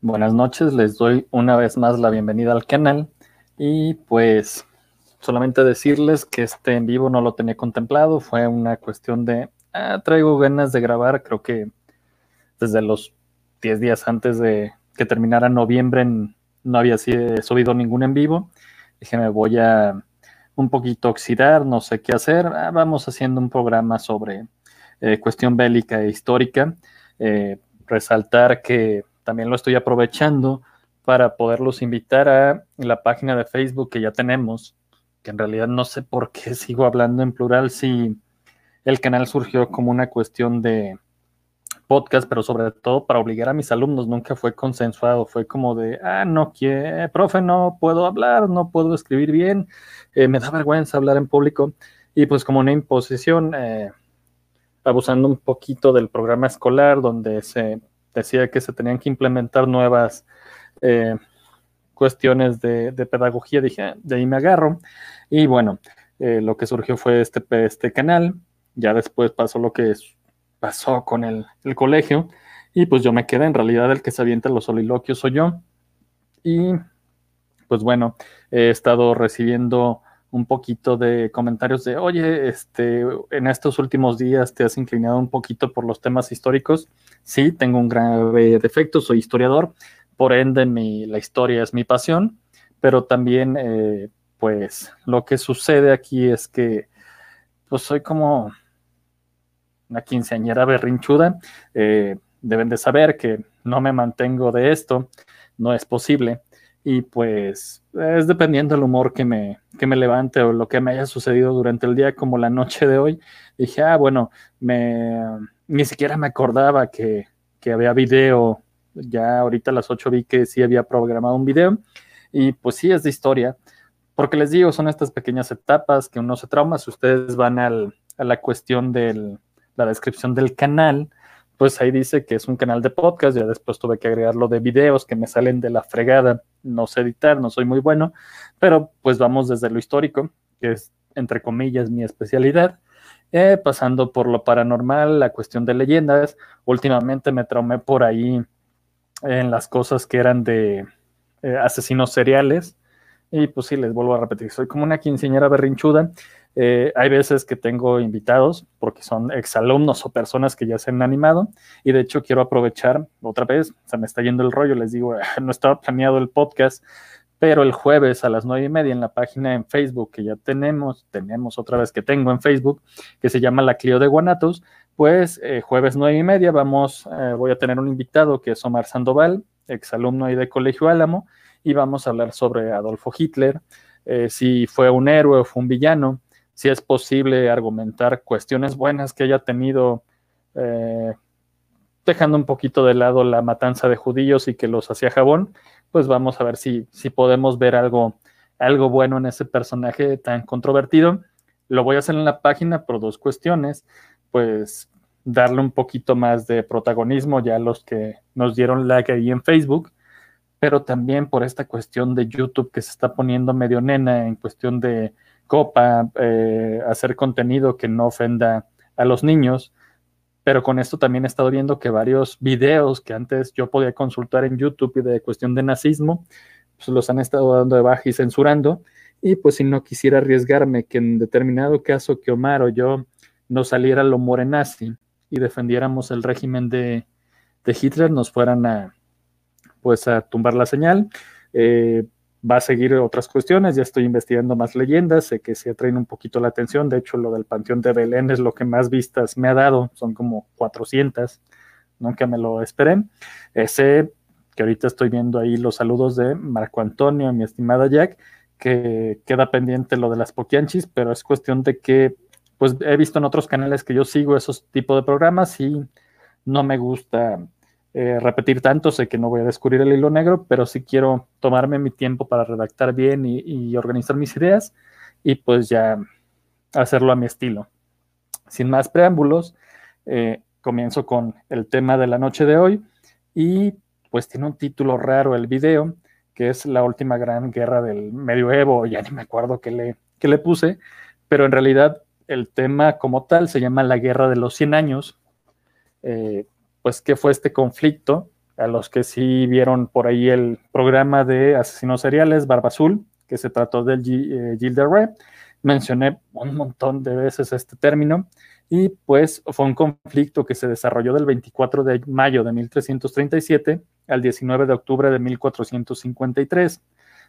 Buenas noches, les doy una vez más la bienvenida al canal y pues solamente decirles que este en vivo no lo tenía contemplado, fue una cuestión de, ah, traigo ganas de grabar, creo que desde los 10 días antes de que terminara noviembre no había subido ningún en vivo, dije me voy a un poquito oxidar, no sé qué hacer, ah, vamos haciendo un programa sobre eh, cuestión bélica e histórica, eh, resaltar que también lo estoy aprovechando para poderlos invitar a la página de Facebook que ya tenemos, que en realidad no sé por qué sigo hablando en plural si el canal surgió como una cuestión de podcast, pero sobre todo para obligar a mis alumnos, nunca fue consensuado, fue como de, ah, no quiero, profe, no puedo hablar, no puedo escribir bien, eh, me da vergüenza hablar en público, y pues como una imposición, eh, abusando un poquito del programa escolar, donde se decía que se tenían que implementar nuevas eh, cuestiones de, pedagogía, dije, de ahí me agarro. Y bueno, eh, lo que surgió fue este, este canal, ya después pasó lo que pasó con el, el, colegio, y pues yo me quedé, en realidad el que se avienta los soliloquios soy yo. Y pues bueno, he estado recibiendo un poquito de comentarios de, oye, este, en estos últimos días te has inclinado un poquito por los temas históricos. Sí, tengo un grave defecto, soy historiador, por ende mi, la historia es mi pasión, pero también, eh, pues, lo que sucede aquí es que, pues, soy como una quinceañera berrinchuda. Eh, deben de saber que no me mantengo de esto, no es posible y pues es dependiendo del humor que me, que me levante o lo que me haya sucedido durante el día, como la noche de hoy. Dije, ah, bueno, me, ni siquiera me acordaba que, que había video. Ya ahorita a las 8 vi que sí había programado un video. Y pues sí, es de historia. Porque les digo, son estas pequeñas etapas que uno se trauma. Si ustedes van al, a la cuestión de la descripción del canal, pues ahí dice que es un canal de podcast, ya después tuve que agregarlo de videos que me salen de la fregada, no sé editar, no soy muy bueno, pero pues vamos desde lo histórico, que es entre comillas mi especialidad, eh, pasando por lo paranormal, la cuestión de leyendas, últimamente me traumé por ahí en las cosas que eran de eh, asesinos seriales, y pues sí, les vuelvo a repetir, soy como una quinceañera berrinchuda, eh, hay veces que tengo invitados porque son exalumnos o personas que ya se han animado y de hecho quiero aprovechar otra vez, se me está yendo el rollo, les digo, no estaba planeado el podcast, pero el jueves a las nueve y media en la página en Facebook que ya tenemos, tenemos otra vez que tengo en Facebook, que se llama La Clio de Guanatos, pues eh, jueves nueve y media vamos, eh, voy a tener un invitado que es Omar Sandoval, exalumno ahí de Colegio Álamo, y vamos a hablar sobre Adolfo Hitler, si fue un héroe o fue un villano, si es posible argumentar cuestiones buenas que haya tenido, eh, dejando un poquito de lado la matanza de judíos y que los hacía jabón, pues vamos a ver si, si podemos ver algo, algo bueno en ese personaje tan controvertido. Lo voy a hacer en la página por dos cuestiones, pues darle un poquito más de protagonismo ya a los que nos dieron like ahí en Facebook, pero también por esta cuestión de YouTube que se está poniendo medio nena en cuestión de copa, eh, hacer contenido que no ofenda a los niños, pero con esto también he estado viendo que varios videos que antes yo podía consultar en YouTube y de cuestión de nazismo, pues los han estado dando de baja y censurando, y pues si no quisiera arriesgarme que en determinado caso que Omar o yo no saliera lo morenazi y defendiéramos el régimen de, de Hitler, nos fueran a pues a tumbar la señal. Eh, va a seguir otras cuestiones, ya estoy investigando más leyendas, sé que se atraen un poquito la atención, de hecho lo del Panteón de Belén es lo que más vistas me ha dado, son como 400, nunca me lo esperé. Ese que ahorita estoy viendo ahí los saludos de Marco Antonio, mi estimada Jack, que queda pendiente lo de las poquianchis, pero es cuestión de que, pues he visto en otros canales que yo sigo esos tipos de programas y no me gusta eh, repetir tanto, sé que no voy a descubrir el hilo negro, pero sí quiero tomarme mi tiempo para redactar bien y, organizar mis ideas y pues ya hacerlo a mi estilo. Sin más preámbulos, eh, comienzo con el tema de la noche de hoy y pues tiene un título raro el video, que es la última gran guerra del medioevo, ya ni me acuerdo qué le, qué le puse, pero en realidad el tema como tal se llama la guerra de los 100 años. Eh, pues qué fue este conflicto, A los que sí vieron por ahí el programa de asesinos seriales, Barba Azul, que se trató del eh, Gilles de mencioné un montón de veces este término y pues fue un conflicto que se desarrolló del 24 de mayo de 1337 al 19 de octubre de 1453.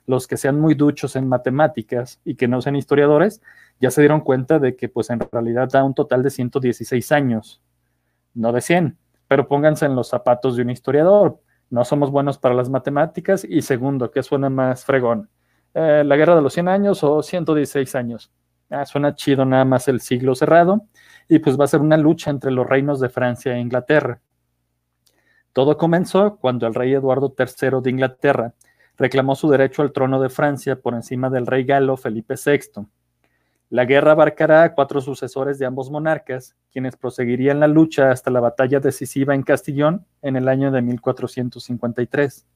Los que sean muy duchos en matemáticas y que no sean historiadores ya se dieron cuenta de que pues en realidad da un total de 116 años, no de 100, pero pónganse en los zapatos de un historiador. No somos buenos para las matemáticas y segundo, ¿qué suena más fregón? Eh, ¿La guerra de los 100 años o 116 años? Ah, suena chido nada más el siglo cerrado y pues va a ser una lucha entre los reinos de Francia e Inglaterra. Todo comenzó cuando el rey Eduardo III de Inglaterra reclamó su derecho al trono de Francia por encima del rey galo Felipe VI. La guerra abarcará a cuatro sucesores de ambos monarcas, quienes proseguirían la lucha hasta la batalla decisiva en Castillón en el año de 1453.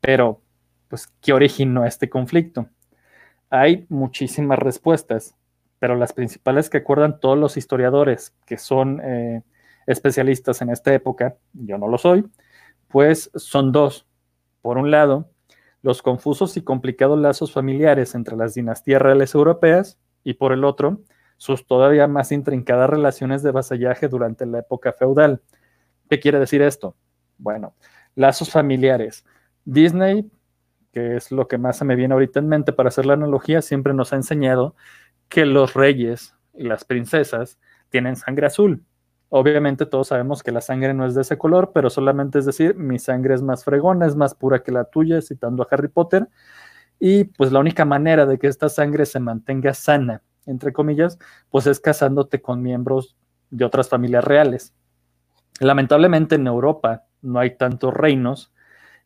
Pero, pues, ¿qué originó este conflicto? Hay muchísimas respuestas, pero las principales que acuerdan todos los historiadores que son eh, especialistas en esta época, yo no lo soy, pues son dos. Por un lado, los confusos y complicados lazos familiares entre las dinastías reales europeas y por el otro, sus todavía más intrincadas relaciones de vasallaje durante la época feudal. ¿Qué quiere decir esto? Bueno, lazos familiares. Disney, que es lo que más se me viene ahorita en mente para hacer la analogía, siempre nos ha enseñado que los reyes y las princesas tienen sangre azul. Obviamente todos sabemos que la sangre no es de ese color, pero solamente es decir, mi sangre es más fregona, es más pura que la tuya, citando a Harry Potter. Y pues la única manera de que esta sangre se mantenga sana, entre comillas, pues es casándote con miembros de otras familias reales. Lamentablemente en Europa no hay tantos reinos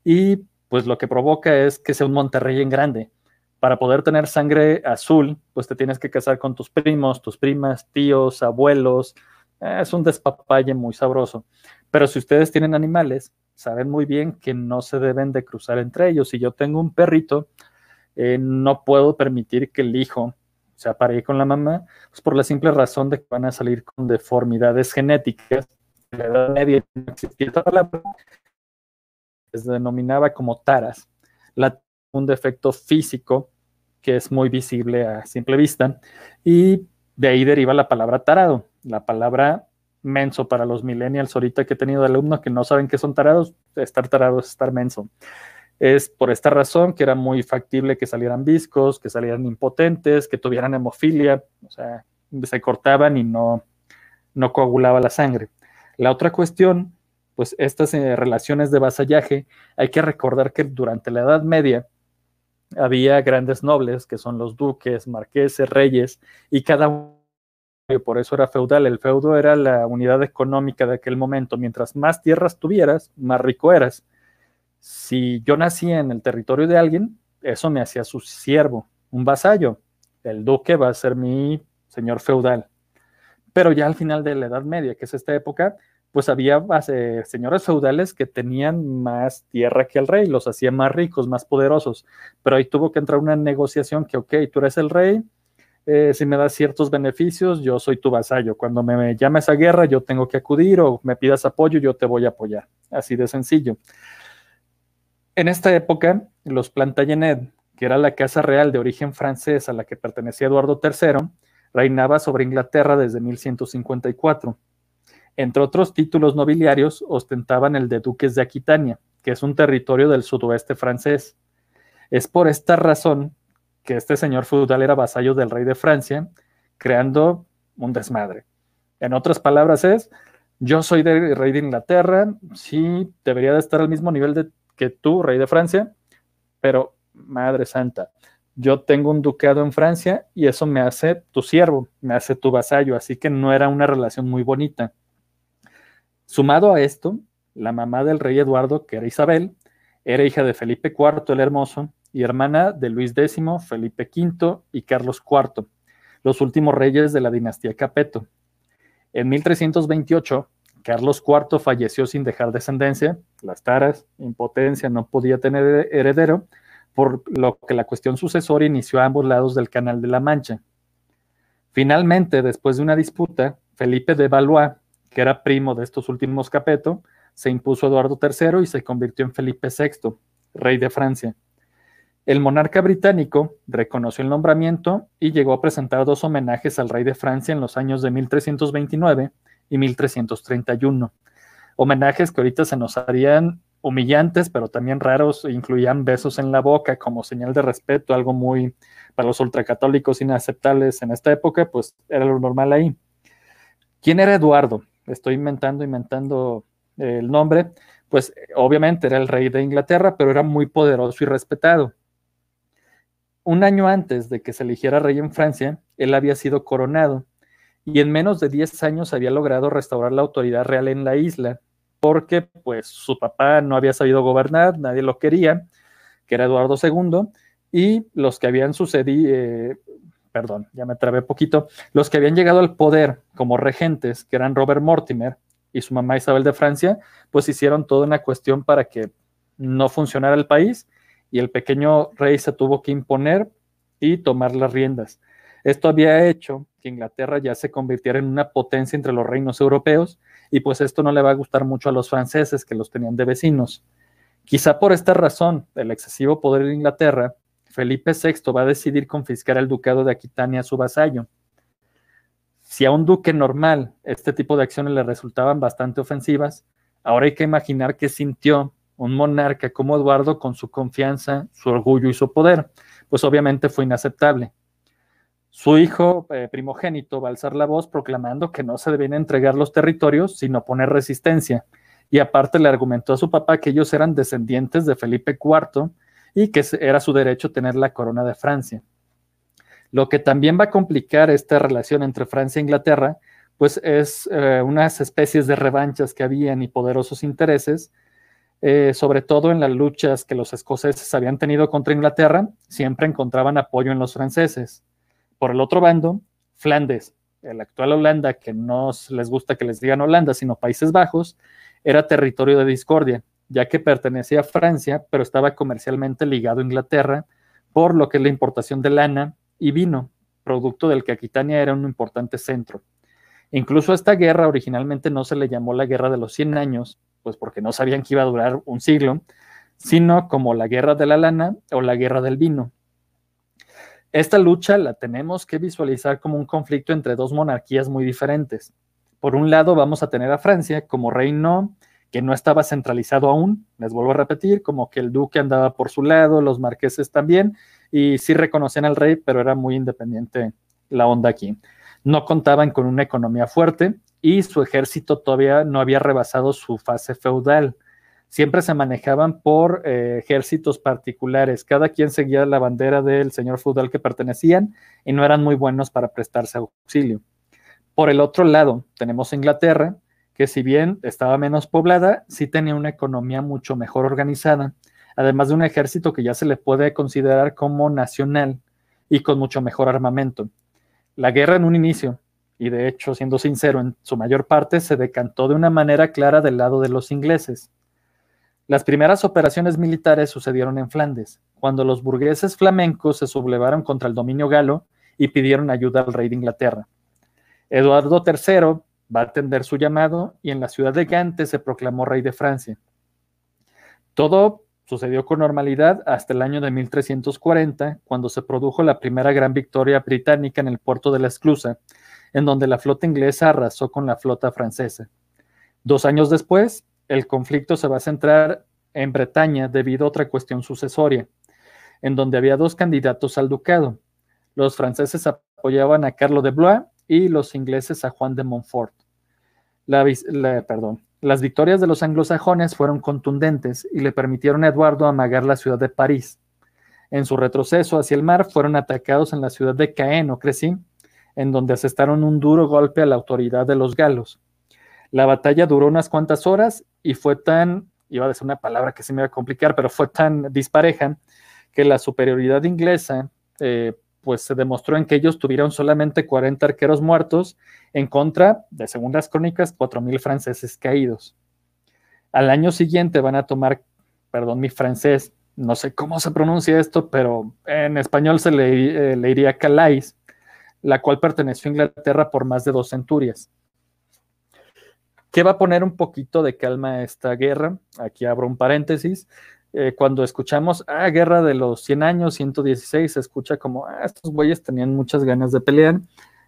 y pues lo que provoca es que sea un Monterrey en grande. Para poder tener sangre azul, pues te tienes que casar con tus primos, tus primas, tíos, abuelos, es un despapalle muy sabroso. Pero si ustedes tienen animales, saben muy bien que no se deben de cruzar entre ellos. Si yo tengo un perrito, eh, no puedo permitir que el hijo se aparee con la mamá, pues por la simple razón de que van a salir con deformidades genéticas. En la Edad Media no existía esta palabra, se denominaba como taras. Un defecto físico que es muy visible a simple vista y de ahí deriva la palabra tarado la palabra menso para los millennials ahorita que he tenido alumnos que no saben qué son tarados, estar tarado es estar menso. Es por esta razón que era muy factible que salieran viscos, que salieran impotentes, que tuvieran hemofilia, o sea, se cortaban y no, no coagulaba la sangre. La otra cuestión, pues estas eh, relaciones de vasallaje, hay que recordar que durante la Edad Media había grandes nobles, que son los duques, marqueses, reyes, y cada uno por eso era feudal. El feudo era la unidad económica de aquel momento. Mientras más tierras tuvieras, más rico eras. Si yo nacía en el territorio de alguien, eso me hacía su siervo, un vasallo. El duque va a ser mi señor feudal. Pero ya al final de la Edad Media, que es esta época, pues había señores feudales que tenían más tierra que el rey, los hacía más ricos, más poderosos. Pero ahí tuvo que entrar una negociación que, ok, tú eres el rey, eh, si me das ciertos beneficios, yo soy tu vasallo. Cuando me llames a guerra, yo tengo que acudir o me pidas apoyo, yo te voy a apoyar. Así de sencillo. En esta época, los Plantagenet, que era la casa real de origen francés a la que pertenecía Eduardo III, reinaba sobre Inglaterra desde 1154. Entre otros títulos nobiliarios, ostentaban el de duques de Aquitania, que es un territorio del sudoeste francés. Es por esta razón que este señor feudal era vasallo del rey de Francia, creando un desmadre. En otras palabras es, yo soy del rey de Inglaterra, sí, debería de estar al mismo nivel de, que tú, rey de Francia, pero Madre Santa, yo tengo un ducado en Francia y eso me hace tu siervo, me hace tu vasallo, así que no era una relación muy bonita. Sumado a esto, la mamá del rey Eduardo, que era Isabel, era hija de Felipe IV el Hermoso, y hermana de Luis X, Felipe V y Carlos IV, los últimos reyes de la dinastía Capeto. En 1328, Carlos IV falleció sin dejar descendencia, las taras, impotencia, no podía tener heredero, por lo que la cuestión sucesoria inició a ambos lados del Canal de la Mancha. Finalmente, después de una disputa, Felipe de Valois, que era primo de estos últimos Capeto, se impuso Eduardo III y se convirtió en Felipe VI, rey de Francia. El monarca británico reconoció el nombramiento y llegó a presentar dos homenajes al rey de Francia en los años de 1329 y 1331. Homenajes que ahorita se nos harían humillantes, pero también raros, incluían besos en la boca como señal de respeto, algo muy para los ultracatólicos inaceptables en esta época, pues era lo normal ahí. ¿Quién era Eduardo? Estoy inventando, inventando el nombre. Pues obviamente era el rey de Inglaterra, pero era muy poderoso y respetado. Un año antes de que se eligiera rey en Francia, él había sido coronado y en menos de 10 años había logrado restaurar la autoridad real en la isla, porque pues su papá no había sabido gobernar, nadie lo quería, que era Eduardo II, y los que habían sucedido, eh, perdón, ya me trabé poquito, los que habían llegado al poder como regentes, que eran Robert Mortimer y su mamá Isabel de Francia, pues hicieron toda una cuestión para que no funcionara el país y el pequeño rey se tuvo que imponer y tomar las riendas. Esto había hecho que Inglaterra ya se convirtiera en una potencia entre los reinos europeos y pues esto no le va a gustar mucho a los franceses que los tenían de vecinos. Quizá por esta razón, el excesivo poder de Inglaterra, Felipe VI va a decidir confiscar el ducado de Aquitania a su vasallo. Si a un duque normal este tipo de acciones le resultaban bastante ofensivas, ahora hay que imaginar qué sintió un monarca como Eduardo con su confianza, su orgullo y su poder. Pues obviamente fue inaceptable. Su hijo eh, primogénito va a alzar la voz proclamando que no se debían entregar los territorios, sino poner resistencia. Y aparte le argumentó a su papá que ellos eran descendientes de Felipe IV y que era su derecho tener la corona de Francia. Lo que también va a complicar esta relación entre Francia e Inglaterra, pues es eh, unas especies de revanchas que habían y poderosos intereses, eh, sobre todo en las luchas que los escoceses habían tenido contra Inglaterra, siempre encontraban apoyo en los franceses. Por el otro bando, Flandes, el actual Holanda, que no les gusta que les digan Holanda, sino Países Bajos, era territorio de discordia, ya que pertenecía a Francia, pero estaba comercialmente ligado a Inglaterra, por lo que la importación de lana y vino, producto del que Aquitania era un importante centro. Incluso esta guerra originalmente no se le llamó la Guerra de los 100 años, pues porque no sabían que iba a durar un siglo, sino como la Guerra de la Lana o la Guerra del Vino, esta lucha la tenemos que visualizar como un conflicto entre dos monarquías muy diferentes. Por un lado vamos a tener a Francia como reino que no estaba centralizado aún, les vuelvo a repetir, como que el duque andaba por su lado, los marqueses también, y sí reconocían al rey, pero era muy independiente la onda aquí. No contaban con una economía fuerte y su ejército todavía no había rebasado su fase feudal siempre se manejaban por eh, ejércitos particulares. Cada quien seguía la bandera del señor feudal que pertenecían y no eran muy buenos para prestarse auxilio. Por el otro lado, tenemos Inglaterra, que si bien estaba menos poblada, sí tenía una economía mucho mejor organizada, además de un ejército que ya se le puede considerar como nacional y con mucho mejor armamento. La guerra en un inicio, y de hecho, siendo sincero, en su mayor parte se decantó de una manera clara del lado de los ingleses las primeras operaciones militares sucedieron en Flandes, cuando los burgueses flamencos se sublevaron contra el dominio galo y pidieron ayuda al rey de Inglaterra. Eduardo III va a atender su llamado y en la ciudad de Gante se proclamó rey de Francia. Todo sucedió con normalidad hasta el año de 1340, cuando se produjo la primera gran victoria británica en el puerto de la Esclusa, en donde la flota inglesa arrasó con la flota francesa. Dos años después, el conflicto se va a centrar en Bretaña debido a otra cuestión sucesoria, en donde había dos candidatos al ducado. Los franceses apoyaban a Carlo de Blois y los ingleses a Juan de Montfort. las victorias de los anglosajones fueron contundentes y le permitieron a Eduardo amagar la ciudad de París. En su retroceso hacia el mar fueron atacados en la ciudad de Caen o Crecy, en donde asestaron un duro golpe a la autoridad de los galos. La batalla duró unas cuantas horas y fue tan, iba a decir una palabra que se me iba a complicar, pero fue tan dispareja que la superioridad inglesa eh, pues se demostró en que ellos tuvieron solamente 40 arqueros muertos en contra de, según las crónicas, 4.000 franceses caídos. Al año siguiente van a tomar, perdón, mi francés, no sé cómo se pronuncia esto, pero en español se le, eh, le iría Calais, la cual perteneció a Inglaterra por más de dos centurias. ¿Qué va a poner un poquito de calma a esta guerra? Aquí abro un paréntesis. Eh, cuando escuchamos, ah, guerra de los 100 años, 116, se escucha como, ah, estos güeyes tenían muchas ganas de pelear.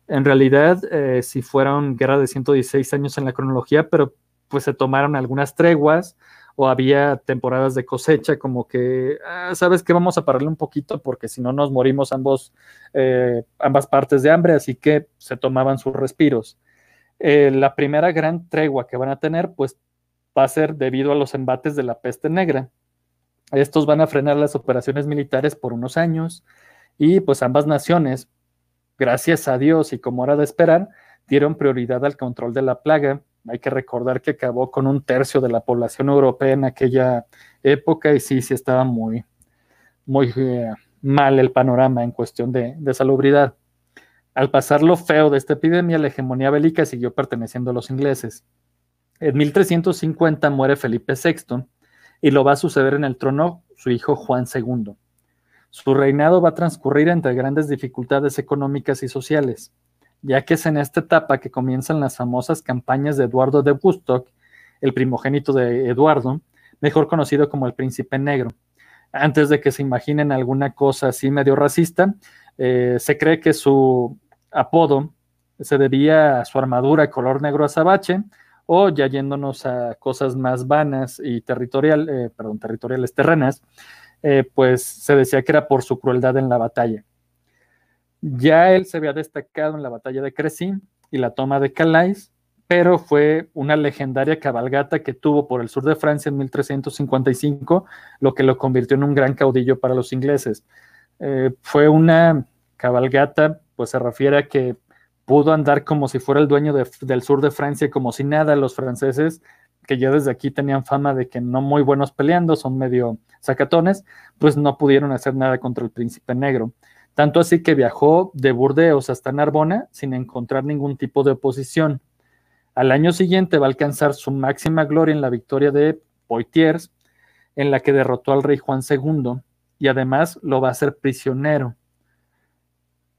En realidad, eh, si fueron guerra de 116 años en la cronología, pero pues se tomaron algunas treguas o había temporadas de cosecha, como que, ah, sabes que vamos a pararle un poquito porque si no nos morimos ambos, eh, ambas partes de hambre, así que se tomaban sus respiros. La primera gran tregua que van a tener, pues va a ser debido a los embates de la peste negra estos van a frenar las operaciones militares por unos años y pues ambas naciones, gracias a Dios y como era de esperar, dieron prioridad al control de la plaga. Hay que recordar que acabó con un tercio de la población europea en aquella época y sí, sí estaba muy, muy eh, mal el panorama en cuestión de, de salubridad. Al pasar lo feo de esta epidemia, la hegemonía bélica siguió perteneciendo a los ingleses. En 1350 muere Felipe VI y lo va a suceder en el trono su hijo Juan II. Su reinado va a transcurrir entre grandes dificultades económicas y sociales, ya que es en esta etapa que comienzan las famosas campañas de Eduardo de Woodstock, el primogénito de Eduardo, mejor conocido como el príncipe negro. Antes de que se imaginen alguna cosa así medio racista, eh, se cree que su apodo se debía a su armadura color negro azabache, o ya yéndonos a cosas más vanas y territorial, eh, perdón, territoriales terrenas, eh, pues se decía que era por su crueldad en la batalla. Ya él se había destacado en la batalla de Crecy y la toma de Calais, pero fue una legendaria cabalgata que tuvo por el sur de Francia en 1355, lo que lo convirtió en un gran caudillo para los ingleses. Eh, fue una cabalgata, pues se refiere a que pudo andar como si fuera el dueño del sur de Francia, como si nada. Los franceses, que ya desde aquí tenían fama de que no muy buenos peleando, son medio sacatones, pues no pudieron hacer nada contra el príncipe negro. Tanto así que viajó de Burdeos hasta Narbona sin encontrar ningún tipo de oposición. Al año siguiente va a alcanzar su máxima gloria en la victoria de Poitiers, en la que derrotó al rey Juan II y además lo va a hacer prisionero.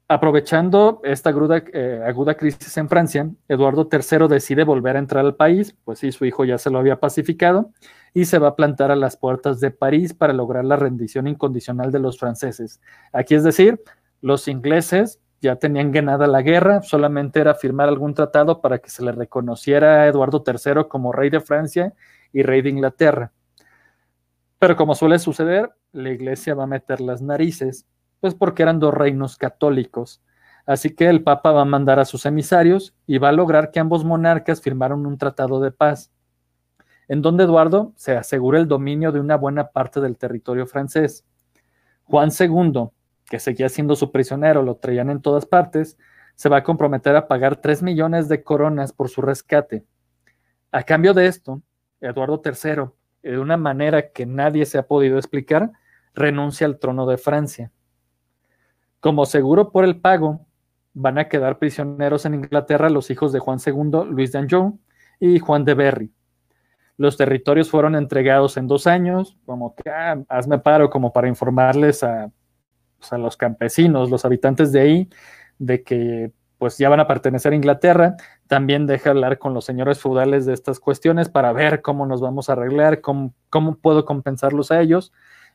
Aprovechando esta eh, aguda, crisis en Francia, Eduardo III decide volver a entrar al país, pues sí, su hijo ya se lo había pacificado, y se va a plantar a las puertas de París para lograr la rendición incondicional de los franceses. Aquí es decir, los ingleses ya tenían ganada la guerra, solamente era firmar algún tratado para que se le reconociera a Eduardo III como rey de Francia y rey de Inglaterra. Pero como suele suceder, la iglesia va a meter las narices pues porque eran dos reinos católicos. Así que el Papa va a mandar a sus emisarios y va a lograr que ambos monarcas firmaron un tratado de paz, en donde Eduardo se asegura el dominio de una buena parte del territorio francés. Juan II, que seguía siendo su prisionero, lo traían en todas partes, se va a comprometer a pagar 3 millones de coronas por su rescate. A cambio de esto, Eduardo III, de una manera que nadie se ha podido explicar, renuncia al trono de Francia. Como seguro por el pago, van a quedar prisioneros en Inglaterra los hijos de Juan II, Luis de Anjou y Juan de Berry. Los territorios fueron entregados en dos años, como que ah, hazme paro, como para informarles a, pues, a, los campesinos, los habitantes de ahí, de que pues ya van a pertenecer a Inglaterra. También deja hablar con los señores feudales de estas cuestiones para ver cómo nos vamos a arreglar, cómo, cómo puedo compensarlos a ellos.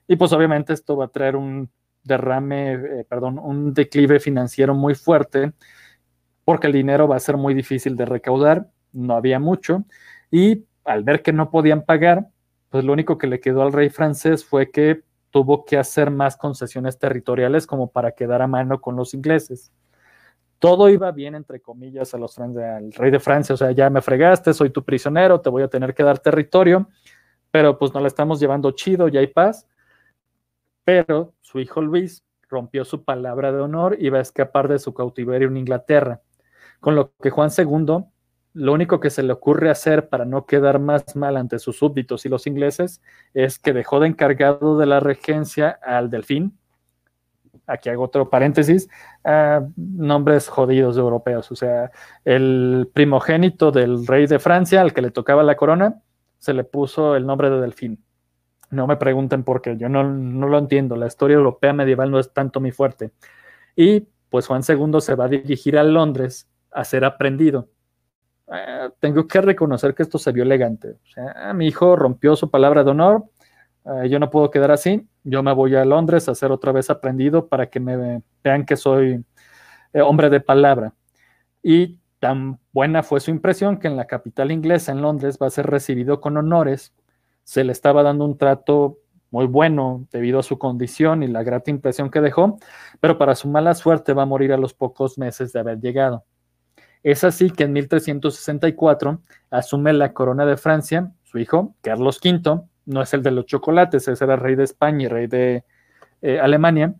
Y pues obviamente esto va a traer un derrame, eh, perdón, un declive financiero muy fuerte, porque el dinero va a ser muy difícil de recaudar, no había mucho, y al ver que no podían pagar, pues lo único que le quedó al rey francés fue que tuvo que hacer más concesiones territoriales como para quedar a mano con los ingleses. Todo iba bien, entre comillas, a los, al rey de Francia, o sea, ya me fregaste, soy tu prisionero, te voy a tener que dar territorio, pero pues no la estamos llevando chido, ya hay paz. Pero su hijo Luis rompió su palabra de honor y va a escapar de su cautiverio en Inglaterra, con lo que Juan II lo único que se le ocurre hacer para no quedar más mal ante sus súbditos y los ingleses es que dejó de encargado de la regencia al delfín, aquí hago otro paréntesis, nombres jodidos europeos, o sea, el primogénito del rey de Francia, al que le tocaba la corona, se le puso el nombre de delfín. No me pregunten por qué, yo no, lo entiendo. La historia europea medieval no es tanto mi fuerte. Y pues Juan II se va a dirigir a Londres a ser aprendido. eh, tengo que reconocer que esto se vio elegante. O sea, mi hijo rompió su palabra de honor, eh, yo no puedo quedar así, yo me voy a Londres a ser otra vez aprendido para que me vean que soy eh, hombre de palabra. Y tan buena fue su impresión que en la capital inglesa, en Londres, va a ser recibido con honores. Se le estaba dando un trato muy bueno debido a su condición y la grata impresión que dejó, pero para su mala suerte va a morir a los pocos meses de haber llegado. Es así que en 1364 asume la corona de Francia su hijo, Carlos V, no es el de los chocolates, ese era rey de España y rey de eh, Alemania,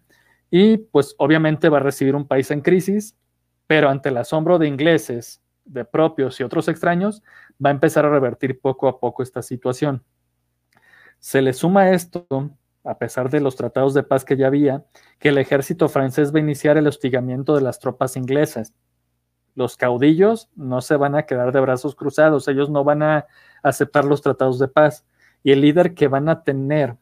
y pues obviamente va a recibir un país en crisis, pero ante el asombro de ingleses, de propios y otros extraños, va a empezar a revertir poco a poco esta situación. Se le suma esto, a pesar de los tratados de paz que ya había, que el ejército francés va a iniciar el hostigamiento de las tropas inglesas. Los caudillos no se van a quedar de brazos cruzados, ellos no van a aceptar los tratados de paz. Y el líder que van a tener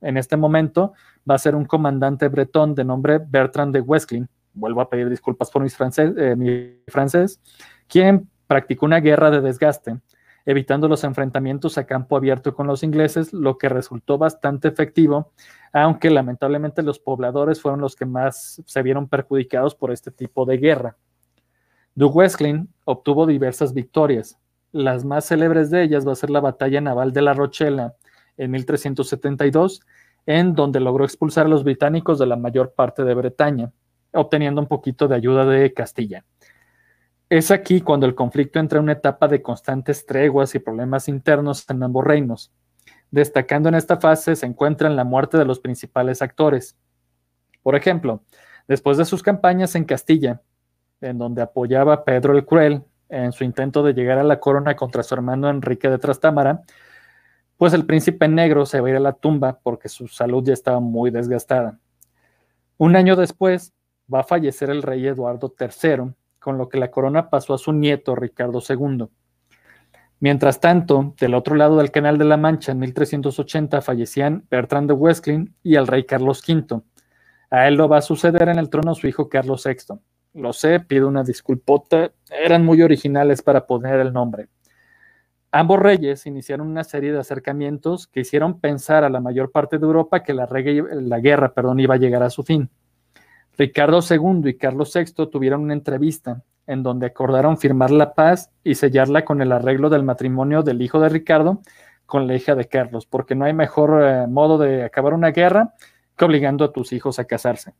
en este momento va a ser un comandante bretón de nombre Bertrand de Wesklin. Vuelvo a pedir disculpas por francés, eh, mi francés, quien practicó una guerra de desgaste evitando los enfrentamientos a campo abierto con los ingleses, lo que resultó bastante efectivo, aunque lamentablemente los pobladores fueron los que más se vieron perjudicados por este tipo de guerra. Du Guesclin obtuvo diversas victorias. Las más célebres de ellas va a ser la batalla naval de La Rochela en 1372, en donde logró expulsar a los británicos de la mayor parte de Bretaña, obteniendo un poquito de ayuda de Castilla. Es aquí cuando el conflicto entra en una etapa de constantes treguas y problemas internos en ambos reinos. Destacando en esta fase se encuentra la muerte de los principales actores. Por ejemplo, después de sus campañas en Castilla, en donde apoyaba a Pedro el Cruel en su intento de llegar a la corona contra su hermano Enrique de Trastámara, pues el príncipe negro se va a ir a la tumba porque su salud ya estaba muy desgastada. Un año después va a fallecer el rey Eduardo III, con lo que la corona pasó a su nieto Ricardo II. Mientras tanto, del otro lado del Canal de la Mancha, en 1380, fallecían Bertrand de Westlin y el rey Carlos V. A él lo va a suceder en el trono su hijo Carlos VI. Lo sé, pido una disculpota, eran muy originales para poner el nombre. Ambos reyes iniciaron una serie de acercamientos que hicieron pensar a la mayor parte de Europa que la, la guerra perdón, iba a llegar a su fin. Ricardo II y Carlos VI tuvieron una entrevista en donde acordaron firmar la paz y sellarla con el arreglo del matrimonio del hijo de Ricardo con la hija de Carlos, porque no hay mejor eh, modo de acabar una guerra que obligando a tus hijos a casarse.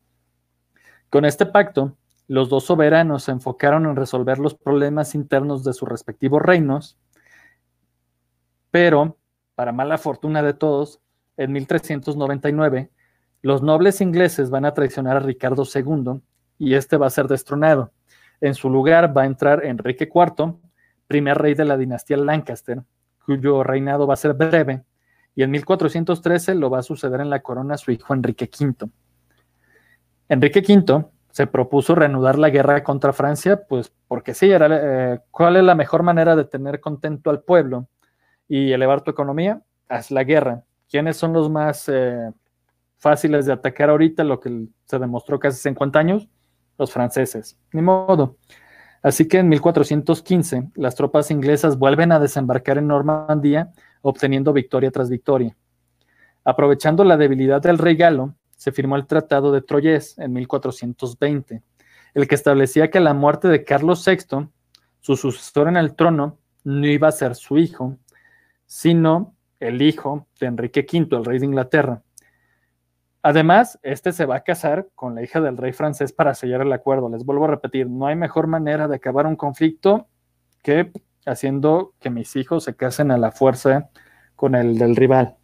Con este pacto, los dos soberanos se enfocaron en resolver los problemas internos de sus respectivos reinos, pero, para mala fortuna de todos, en 1399 los nobles ingleses van a traicionar a Ricardo II y este va a ser destronado. En su lugar va a entrar Enrique IV, primer rey de la dinastía Lancaster, cuyo reinado va a ser breve, y en 1413 lo va a suceder en la corona su hijo Enrique V. Enrique V se propuso reanudar la guerra contra Francia, pues porque sí, eh, ¿cuál es la mejor manera de tener contento al pueblo y elevar tu economía? Haz la guerra. ¿Quiénes son los más eh, fáciles de atacar ahorita, lo que se demostró casi 50 años, los franceses. Ni modo. Así que en 1415 las tropas inglesas vuelven a desembarcar en Normandía, obteniendo victoria tras victoria. Aprovechando la debilidad del rey galo, se firmó el Tratado de Troyes en 1420, el que establecía que la muerte de Carlos VI, su sucesor en el trono, no iba a ser su hijo, sino el hijo de Enrique V, el rey de Inglaterra. Además, este se va a casar con la hija del rey francés para sellar el acuerdo. Les vuelvo a repetir, no hay mejor manera de acabar un conflicto que haciendo que mis hijos se casen a la fuerza con el del rival.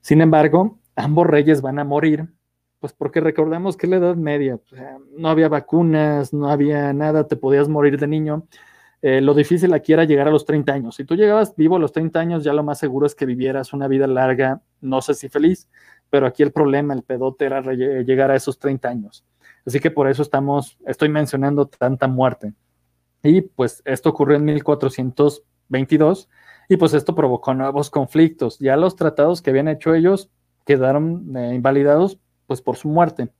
Sin embargo, ambos reyes van a morir, pues porque recordemos que la Edad Media no había vacunas, no había nada, te podías morir de niño. Eh, lo difícil aquí era llegar a los 30 años. Si tú llegabas vivo a los 30 años, ya lo más seguro es que vivieras una vida larga, no sé si feliz, pero aquí el problema, el pedote era llegar a esos 30 años. Así que por eso estamos, estoy mencionando tanta muerte. Y pues esto ocurrió en 1422 y pues esto provocó nuevos conflictos. Ya los tratados que habían hecho ellos quedaron eh, invalidados pues por su muerte.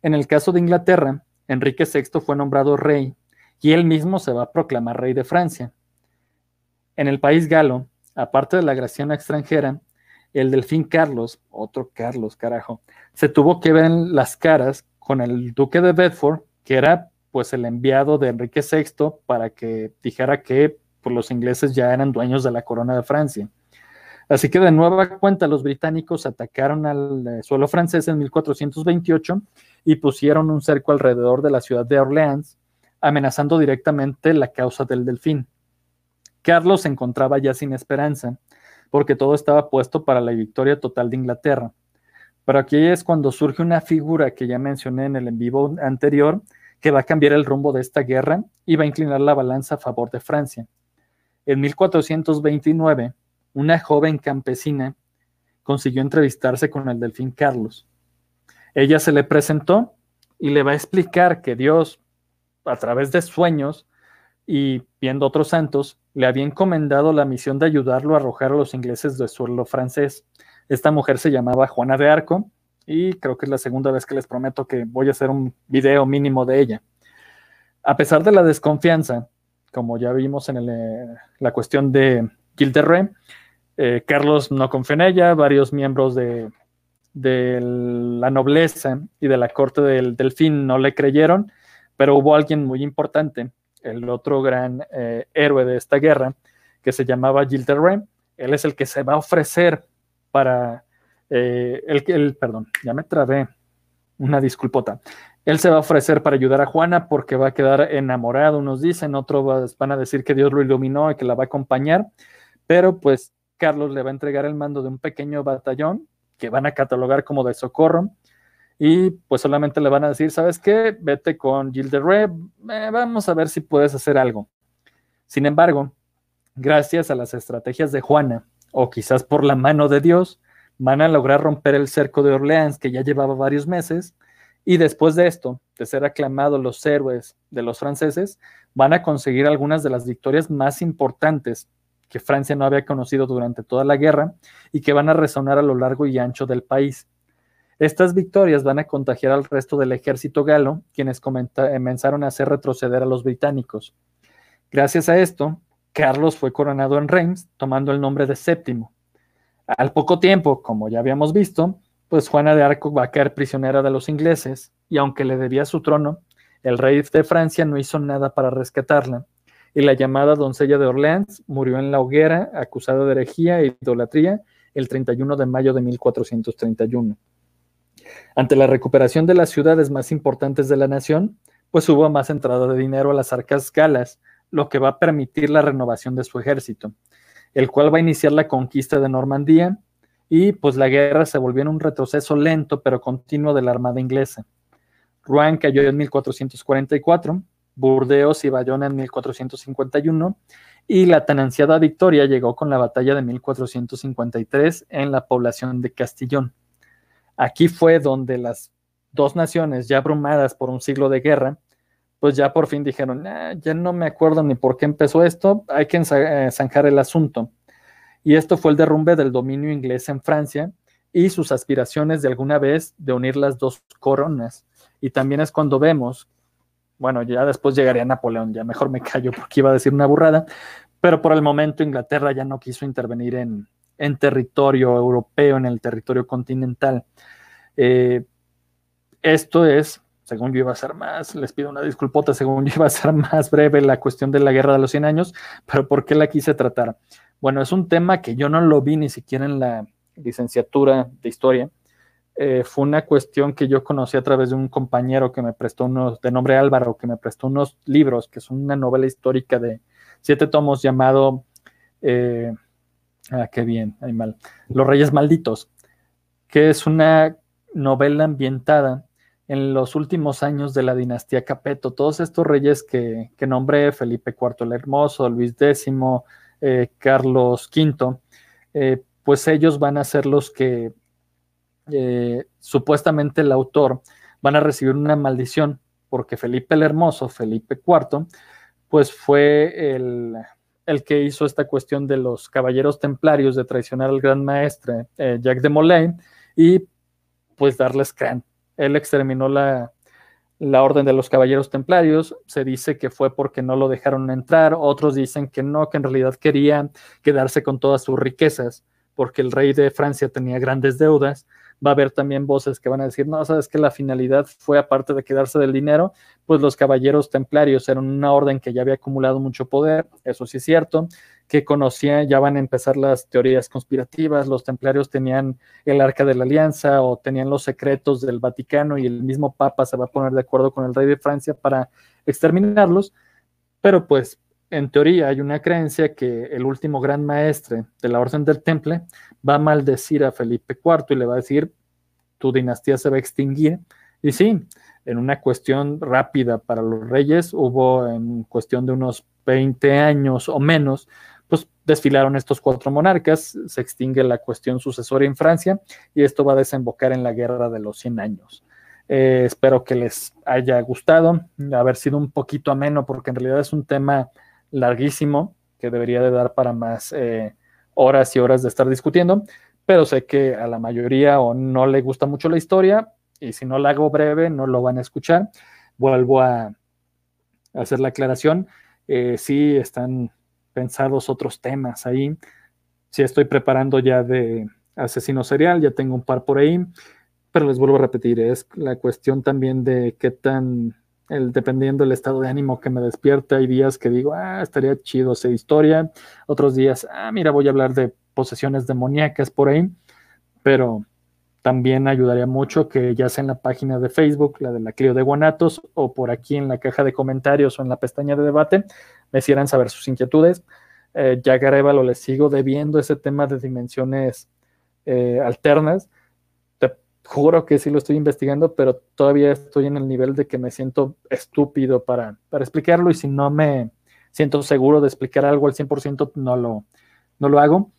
En el caso de Inglaterra, Enrique VI fue nombrado rey y él mismo se va a proclamar rey de Francia. En el país galo, aparte de la agresión extranjera, el delfín Carlos, otro Carlos, carajo, se tuvo que ver en las caras con el duque de Bedford, que era pues el enviado de Enrique VI para que dijera que pues, los ingleses ya eran dueños de la corona de Francia. Así que de nueva cuenta los británicos atacaron al eh, suelo francés en 1428 y pusieron un cerco alrededor de la ciudad de Orleans, amenazando directamente la causa del delfín. Carlos se encontraba ya sin esperanza, porque todo estaba puesto para la victoria total de Inglaterra. Pero aquí es cuando surge una figura que ya mencioné en el en vivo anterior, que va a cambiar el rumbo de esta guerra y va a inclinar la balanza a favor de Francia. En 1429, una joven campesina consiguió entrevistarse con el delfín Carlos. Ella se le presentó y le va a explicar que Dios, a través de sueños y viendo otros santos, le había encomendado la misión de ayudarlo a arrojar a los ingleses del suelo francés. Esta mujer se llamaba Juana de Arco y creo que es la segunda vez que les prometo que voy a hacer un video mínimo de ella. A pesar de la desconfianza, como ya vimos en eh, la cuestión de Gilles eh, Carlos no confió en ella, varios miembros de, la nobleza y de la corte del delfín no le creyeron, pero hubo alguien muy importante el otro gran eh, héroe de esta guerra, que se llamaba de Él es el que se va a ofrecer para, eh, el, el, perdón, ya me trabé, una disculpota. Él se va a ofrecer para ayudar a Juana porque va a quedar enamorado, unos dicen, otros van a decir que Dios lo iluminó y que la va a acompañar, pero pues Carlos le va a entregar el mando de un pequeño batallón que van a catalogar como de socorro y pues solamente le van a decir, ¿sabes qué? Vete con Gilles de eh, vamos a ver si puedes hacer algo. Sin embargo, gracias a las estrategias de Juana, o quizás por la mano de Dios, van a lograr romper el cerco de Orleans que ya llevaba varios meses, y después de esto, de ser aclamados los héroes de los franceses, van a conseguir algunas de las victorias más importantes que Francia no había conocido durante toda la guerra y que van a resonar a lo largo y ancho del país. Estas victorias van a contagiar al resto del ejército galo, quienes comenzaron a hacer retroceder a los británicos. Gracias a esto, Carlos fue coronado en Reims, tomando el nombre de séptimo. Al poco tiempo, como ya habíamos visto, pues Juana de Arco va a caer prisionera de los ingleses, y aunque le debía su trono, el rey de Francia no hizo nada para rescatarla, y la llamada doncella de Orleans murió en la hoguera, acusada de herejía e idolatría, el 31 de mayo de 1431. Ante la recuperación de las ciudades más importantes de la nación, pues hubo más entrada de dinero a las arcas galas, lo que va a permitir la renovación de su ejército, el cual va a iniciar la conquista de Normandía y pues la guerra se volvió en un retroceso lento pero continuo de la armada inglesa. Rouen cayó en 1444, Burdeos y Bayona en 1451 y la tan ansiada victoria llegó con la batalla de 1453 en la población de Castillón. Aquí fue donde las dos naciones, ya abrumadas por un siglo de guerra, pues ya por fin dijeron, ah, ya no me acuerdo ni por qué empezó esto, hay que eh, zanjar el asunto. Y esto fue el derrumbe del dominio inglés en Francia y sus aspiraciones de alguna vez de unir las dos coronas. Y también es cuando vemos, bueno, ya después llegaría Napoleón, ya mejor me callo porque iba a decir una burrada, pero por el momento Inglaterra ya no quiso intervenir en, en territorio europeo, en el territorio continental. Eh, esto es, según yo iba a ser más, les pido una disculpota, según yo iba a ser más breve la cuestión de la guerra de los 100 años, pero ¿por qué la quise tratar? Bueno, es un tema que yo no lo vi ni siquiera en la licenciatura de historia. Eh, fue una cuestión que yo conocí a través de un compañero que me prestó unos, de nombre Álvaro, que me prestó unos libros, que son una novela histórica de siete tomos llamado eh, Ah, qué bien, hay mal. Los Reyes Malditos, que es una novela ambientada en los últimos años de la dinastía Capeto. Todos estos reyes que, nombré, Felipe IV el Hermoso, Luis X, eh, Carlos V, eh, pues ellos van a ser los que eh, supuestamente el autor van a recibir una maldición, porque Felipe el Hermoso, Felipe IV, pues fue el el que hizo esta cuestión de los caballeros templarios de traicionar al gran maestre eh, Jacques de Molay y pues darles crán. Él exterminó la, la orden de los caballeros templarios. Se dice que fue porque no lo dejaron entrar, otros dicen que no, que en realidad quería quedarse con todas sus riquezas, porque el rey de Francia tenía grandes deudas. Va a haber también voces que van a decir, no, sabes que la finalidad fue aparte de quedarse del dinero, pues los caballeros templarios eran una orden que ya había acumulado mucho poder, eso sí es cierto, que conocía, ya van a empezar las teorías conspirativas, los templarios tenían el arca de la alianza o tenían los secretos del Vaticano y el mismo Papa se va a poner de acuerdo con el rey de Francia para exterminarlos, pero pues en teoría hay una creencia que el último gran maestre de la Orden del Temple va a maldecir a Felipe IV y le va a decir, tu dinastía se va a extinguir. Y sí, en una cuestión rápida para los reyes, hubo en cuestión de unos 20 años o menos, pues desfilaron estos cuatro monarcas, se extingue la cuestión sucesoria en Francia y esto va a desembocar en la guerra de los 100 años. Eh, espero que les haya gustado, haber sido un poquito ameno porque en realidad es un tema larguísimo que debería de dar para más eh, horas y horas de estar discutiendo, pero sé que a la mayoría o no le gusta mucho la historia y si no la hago breve no lo van a escuchar. Vuelvo a hacer la aclaración. Eh, sí están pensados otros temas ahí. Si estoy preparando ya de asesino serial, ya tengo un par por ahí, pero les vuelvo a repetir, es la cuestión también de qué tan, el, dependiendo del estado de ánimo que me despierta, hay días que digo, ah, estaría chido hacer historia, otros días, ah, mira, voy a hablar de posesiones demoníacas por ahí, pero también ayudaría mucho que ya sea en la página de Facebook, la de la Clio de Guanatos, o por aquí en la caja de comentarios o en la pestaña de debate, me hicieran saber sus inquietudes. Eh, ya Garevalo le sigo debiendo ese tema de dimensiones eh, alternas. Juro que sí lo estoy investigando, pero todavía estoy en el nivel de que me siento estúpido para, para explicarlo y si no me siento seguro de explicar algo al 100% no lo, no lo hago.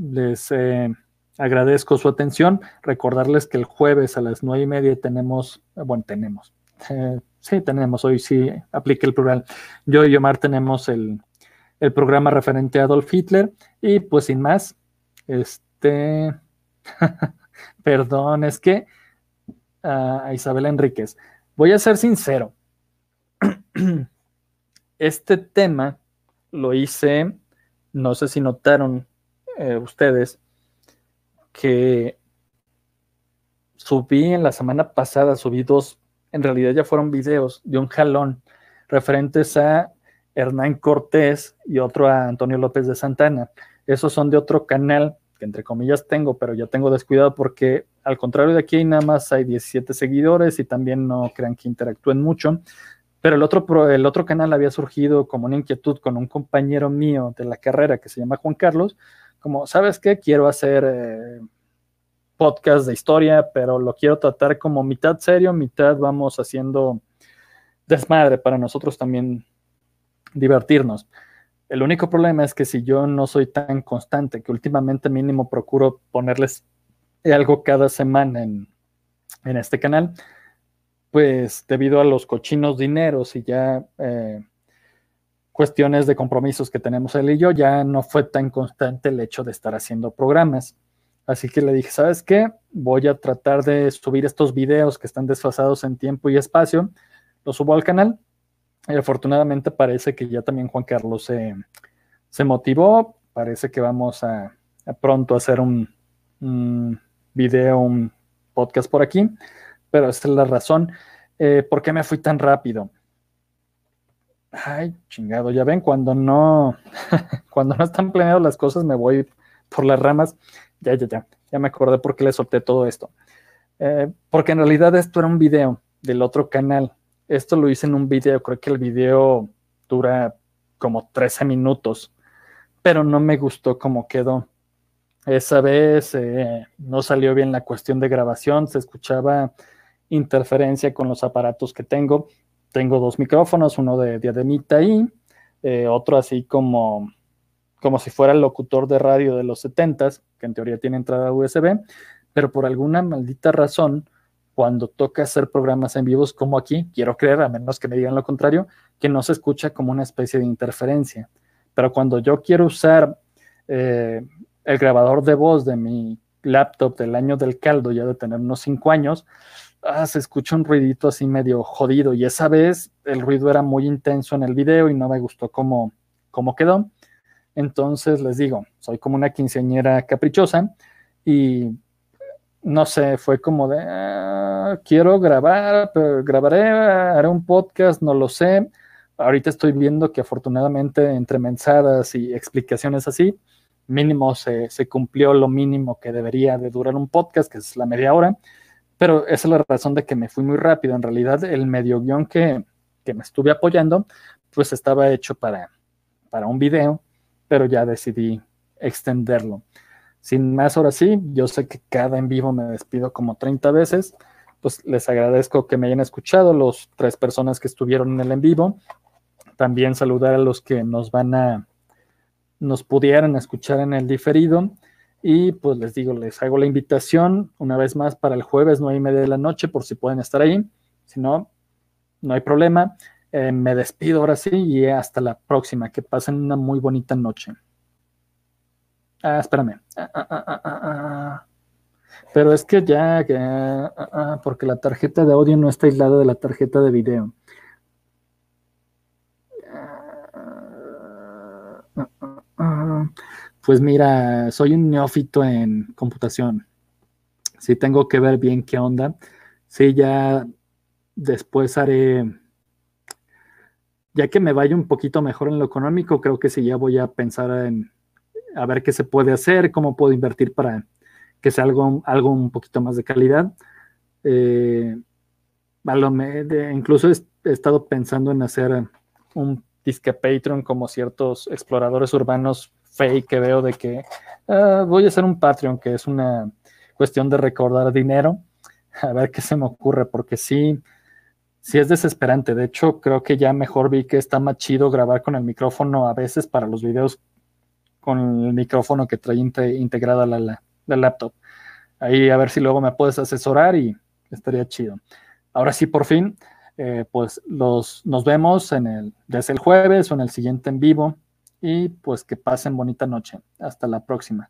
Les eh, agradezco su atención. Recordarles que el jueves a las nueve y media tenemos, bueno, tenemos, Sí, tenemos, hoy sí aplica el plural. Yo y Omar tenemos el, programa referente a Adolf Hitler y pues sin más, este, perdón, es que a Isabel Enríquez, voy a ser sincero, este tema lo hice, no sé si notaron eh, ustedes, que subí en la semana pasada, subí dos en realidad ya fueron videos de un jalón referentes a Hernán Cortés y otro a Antonio López de Santana. Esos son de otro canal que entre comillas tengo, pero ya tengo descuidado porque al contrario de aquí nada más hay 17 seguidores y también no crean que interactúen mucho. Pero el otro, el otro canal había surgido como una inquietud con un compañero mío de la carrera que se llama Juan Carlos, como, ¿sabes qué? Quiero hacer eh, podcast de historia, pero lo quiero tratar como mitad serio, mitad vamos haciendo desmadre para nosotros también divertirnos. El único problema es que si yo no soy tan constante, que últimamente mínimo procuro ponerles algo cada semana en, este canal, pues debido a los cochinos dineros y ya eh, cuestiones de compromisos que tenemos él y yo, ya no fue tan constante el hecho de estar haciendo programas. Así que le dije, ¿sabes qué? Voy a tratar de subir estos videos que están desfasados en tiempo y espacio. Los subo al canal. Y afortunadamente parece que ya también Juan Carlos se, motivó. Parece que vamos a, pronto hacer un, un, video, un podcast por aquí. Pero esta es la razón. Eh, ¿Por qué me fui tan rápido? Ay, chingado, ya ven, cuando no, cuando no están planeadas las cosas me voy por las ramas. Ya, ya, ya. Ya me acordé por qué le solté todo esto. Eh, porque en realidad esto era un video del otro canal. Esto lo hice en un video. Creo que el video dura como 13 minutos. Pero no me gustó cómo quedó. Esa vez eh, no salió bien la cuestión de grabación. Se escuchaba interferencia con los aparatos que tengo. Tengo dos micrófonos, uno de diademita ahí, eh, otro así como como si fuera el locutor de radio de los 70s, que en teoría tiene entrada USB, pero por alguna maldita razón, cuando toca hacer programas en vivos como aquí, quiero creer, a menos que me digan lo contrario, que no se escucha como una especie de interferencia. Pero cuando yo quiero usar eh, el grabador de voz de mi laptop del año del caldo, ya de tener unos cinco años, ah, se escucha un ruidito así medio jodido y esa vez el ruido era muy intenso en el video y no me gustó cómo, cómo quedó. Entonces les digo, soy como una quinceañera caprichosa y no sé, fue como de, ah, quiero grabar, pero grabaré, haré un podcast, no lo sé. Ahorita estoy viendo que afortunadamente entre mensadas y explicaciones así, mínimo se, cumplió lo mínimo que debería de durar un podcast, que es la media hora, pero esa es la razón de que me fui muy rápido. En realidad, el medio guion que, que me estuve apoyando, pues estaba hecho para, para un video, pero ya decidí extenderlo. Sin más, ahora sí, yo sé que cada en vivo me despido como 30 veces, pues les agradezco que me hayan escuchado, los tres personas que estuvieron en el en vivo. También saludar a los que nos van a, nos pudieran escuchar en el diferido. Y pues les digo, les hago la invitación una vez más para el jueves, nueve y media de la noche, por si pueden estar ahí. Si no, no hay problema. Eh, me despido ahora sí y hasta la próxima. Que pasen una muy bonita noche. Ah, espérame. Ah, ah, ah, Pero es que ya, porque la tarjeta de audio no está aislada de la tarjeta de video. Pues mira, soy un neófito en computación. Sí tengo que ver bien qué onda. Sí, ya después haré, ya que me vaya un poquito mejor en lo económico, creo que sí ya voy a pensar en a ver qué se puede hacer, cómo puedo invertir para que sea algo, algo un poquito más de calidad. Eh, incluso he, estado pensando en hacer un disque Patreon como ciertos exploradores urbanos fake que veo de que ah, voy a hacer un Patreon, que es una cuestión de recordar dinero. A ver qué se me ocurre, porque sí, sí es desesperante. De hecho, creo que ya mejor vi que está más chido grabar con el micrófono a veces para los videos con el micrófono que trae integrada la, la, laptop. Ahí a ver si luego me puedes asesorar y estaría chido. Ahora sí, por fin, eh, pues los, nos vemos en el, desde el jueves o en el siguiente en vivo y pues que pasen bonita noche. Hasta la próxima.